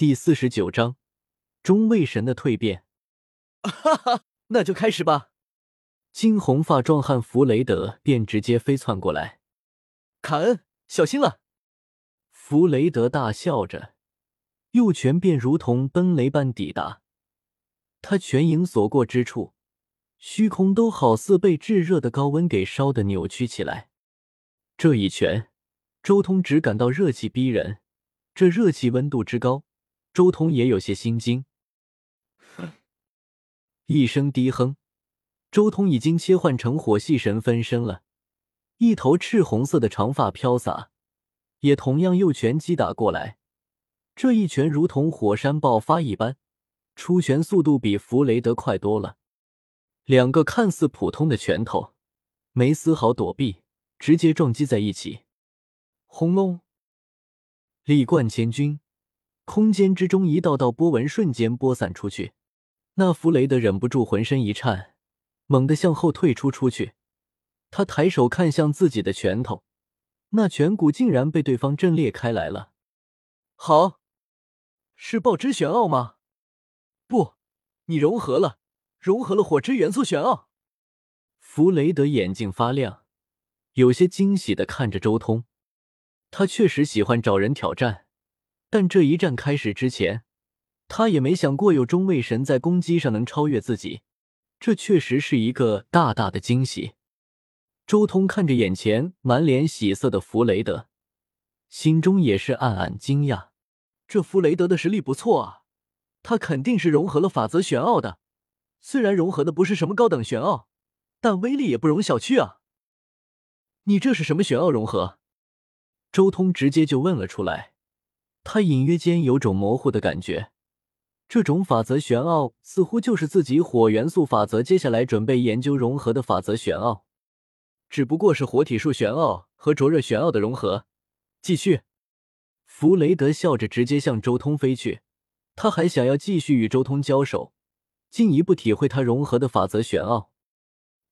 第四十九章，中卫神的蜕变。哈哈，那就开始吧。金红发壮汉弗雷德便直接飞窜过来。卡恩，小心了！弗雷德大笑着，右拳便如同奔雷般抵达。他拳影所过之处，虚空都好似被炙热的高温给烧得扭曲起来。这一拳，周通只感到热气逼人。这热气温度之高，周通也有些心惊。哼一声低哼，周通已经切换成火系神分身了，一头赤红色的长发飘洒，也同样右拳击打过来。这一拳如同火山爆发一般。出拳速度比弗雷德快多了，两个看似普通的拳头，没丝毫躲避，直接撞击在一起。轰隆！力贯千钧，空间之中一道道波纹瞬间播散出去。那弗雷德忍不住浑身一颤，猛地向后退出出去。他抬手看向自己的拳头，那拳骨竟然被对方震裂开来了。好，是爆之玄奥吗？不，你融合了，融合了火之元素玄奥。弗雷德眼睛发亮，有些惊喜的看着周通。他确实喜欢找人挑战，但这一战开始之前，他也没想过有中位神在攻击上能超越自己。这确实是一个大大的惊喜。周通看着眼前满脸喜色的弗雷德，心中也是暗暗惊讶。这弗雷德的实力不错啊。他肯定是融合了法则玄奥的，虽然融合的不是什么高等玄奥，但威力也不容小觑啊！你这是什么玄奥融合？周通直接就问了出来。他隐约间有种模糊的感觉，这种法则玄奥似乎就是自己火元素法则接下来准备研究融合的法则玄奥，只不过是火体术玄奥和灼热玄奥的融合。继续，弗雷德笑着直接向周通飞去。他还想要继续与周通交手，进一步体会他融合的法则玄奥。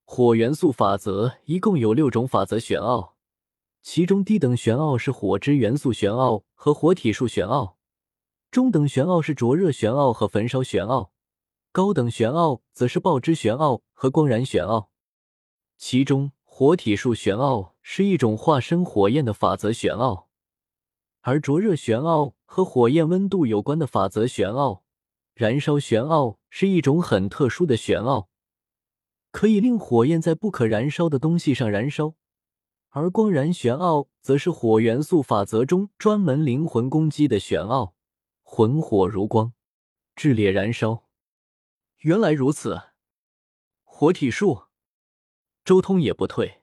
火元素法则一共有六种法则玄奥，其中低等玄奥是火之元素玄奥和火体术玄奥，中等玄奥是灼热玄奥和焚烧玄奥，高等玄奥则是爆之玄奥和光燃玄奥。其中火体术玄奥是一种化身火焰的法则玄奥。而灼热玄奥和火焰温度有关的法则玄奥，燃烧玄奥是一种很特殊的玄奥，可以令火焰在不可燃烧的东西上燃烧；而光燃玄奥则是火元素法则中专门灵魂攻击的玄奥，魂火如光，炽烈燃烧。原来如此，火体术，周通也不退，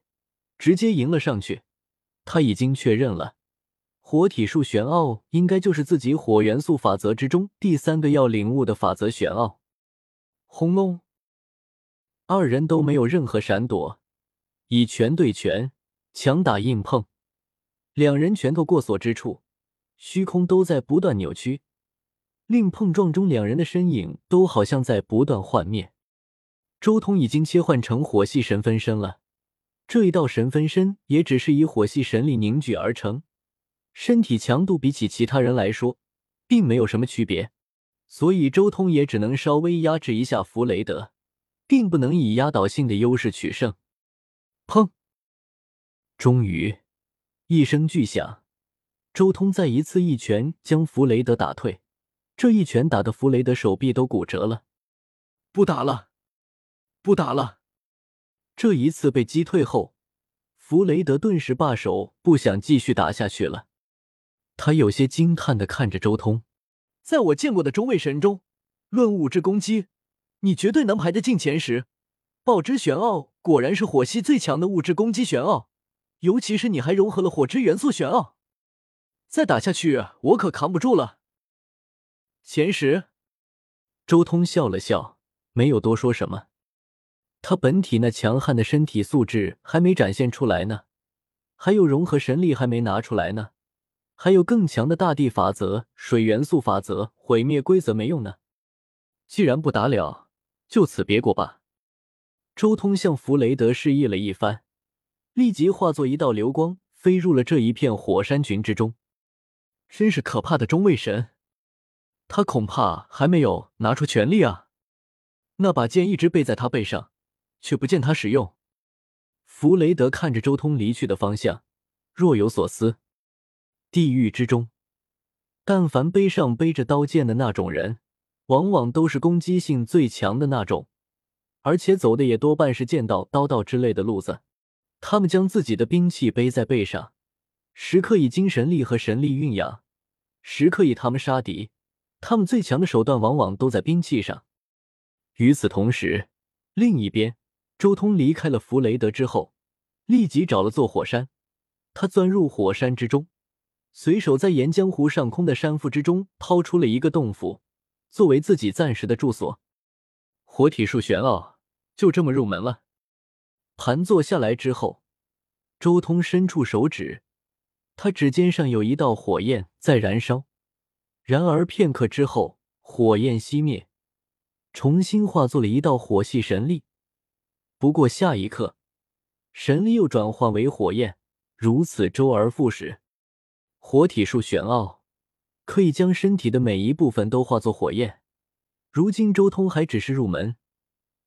直接迎了上去。他已经确认了。火体术玄奥应该就是自己火元素法则之中第三个要领悟的法则玄奥。轰隆！二人都没有任何闪躲，以拳对拳，强打硬碰。两人拳头过所之处，虚空都在不断扭曲，令碰撞中两人的身影都好像在不断幻灭。周通已经切换成火系神分身了，这一道神分身也只是以火系神力凝聚而成。身体强度比起其他人来说，并没有什么区别，所以周通也只能稍微压制一下弗雷德，并不能以压倒性的优势取胜。砰！终于，一声巨响，周通再一次一拳将弗雷德打退。这一拳打得弗雷德手臂都骨折了。不打了，不打了！这一次被击退后，弗雷德顿时罢手，不想继续打下去了。他有些惊叹的看着周通，在我见过的中位神中，论物质攻击，你绝对能排得进前十。爆之玄奥果然是火系最强的物质攻击玄奥，尤其是你还融合了火之元素玄奥，再打下去我可扛不住了。前十，周通笑了笑，没有多说什么。他本体那强悍的身体素质还没展现出来呢，还有融合神力还没拿出来呢。还有更强的大地法则、水元素法则、毁灭规则没用呢。既然不打了，就此别过吧。周通向弗雷德示意了一番，立即化作一道流光，飞入了这一片火山群之中。真是可怕的中位神！他恐怕还没有拿出全力啊。那把剑一直背在他背上，却不见他使用。弗雷德看着周通离去的方向，若有所思。地狱之中，但凡背上背着刀剑的那种人，往往都是攻击性最强的那种，而且走的也多半是剑道、刀道之类的路子。他们将自己的兵器背在背上，时刻以精神力和神力蕴养，时刻以他们杀敌。他们最强的手段往往都在兵器上。与此同时，另一边，周通离开了弗雷德之后，立即找了座火山。他钻入火山之中，随手在沿江湖上空的山腹之中掏出了一个洞府，作为自己暂时的住所。活体术玄奥，就这么入门了。盘坐下来之后，周通伸出手指，他指尖上有一道火焰在燃烧。然而片刻之后，火焰熄灭。重新化作了一道火系神力，不过下一刻，神力又转化为火焰，如此周而复始。火体术玄奥，可以将身体的每一部分都化作火焰。如今周通还只是入门，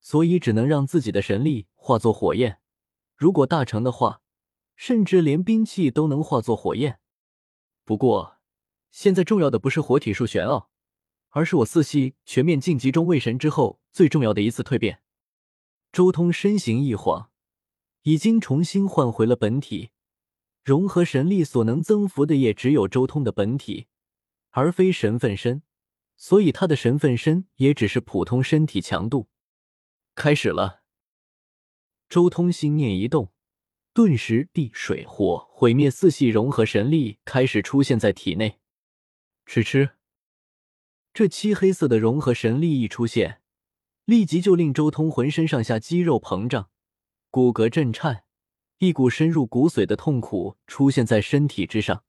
所以只能让自己的神力化作火焰。如果大成的话，甚至连兵器都能化作火焰。不过，现在重要的不是火体术玄奥。而是我四系全面晋级中位神之后最重要的一次蜕变。周通身形一晃，已经重新换回了本体。融合神力所能增幅的也只有周通的本体，而非神分身，所以他的神分身也只是普通身体强度。开始了。周通心念一动，顿时地水火毁灭四系融合神力开始出现在体内。吃吃。这漆黑色的融合神力一出现，立即就令周通浑身上下肌肉膨胀，骨骼震颤，一股深入骨髓的痛苦出现在身体之上。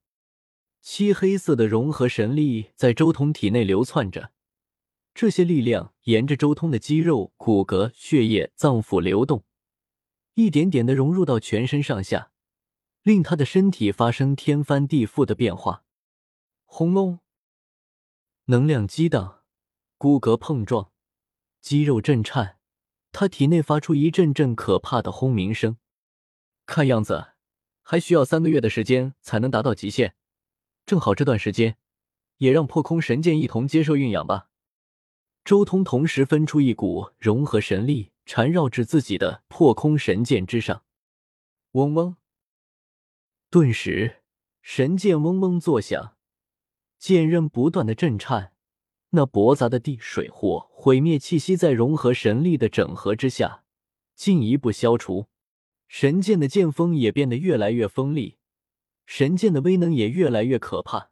漆黑色的融合神力在周通体内流窜着，这些力量沿着周通的肌肉、骨骼、血液、脏腑流动，一点点的融入到全身上下，令他的身体发生天翻地覆的变化。轰隆！能量激荡，骨骼碰撞，肌肉震颤，他体内发出一阵阵可怕的轰鸣声。看样子还需要三个月的时间才能达到极限，正好这段时间也让破空神剑一同接受蕴养吧。周通同时分出一股融合神力，缠绕至自己的破空神剑之上。嗡嗡，顿时神剑嗡嗡作响。剑刃不断的震颤，那驳杂的地水火毁灭气息在融合神力的整合之下，进一步消除。神剑的剑锋也变得越来越锋利，神剑的威能也越来越可怕。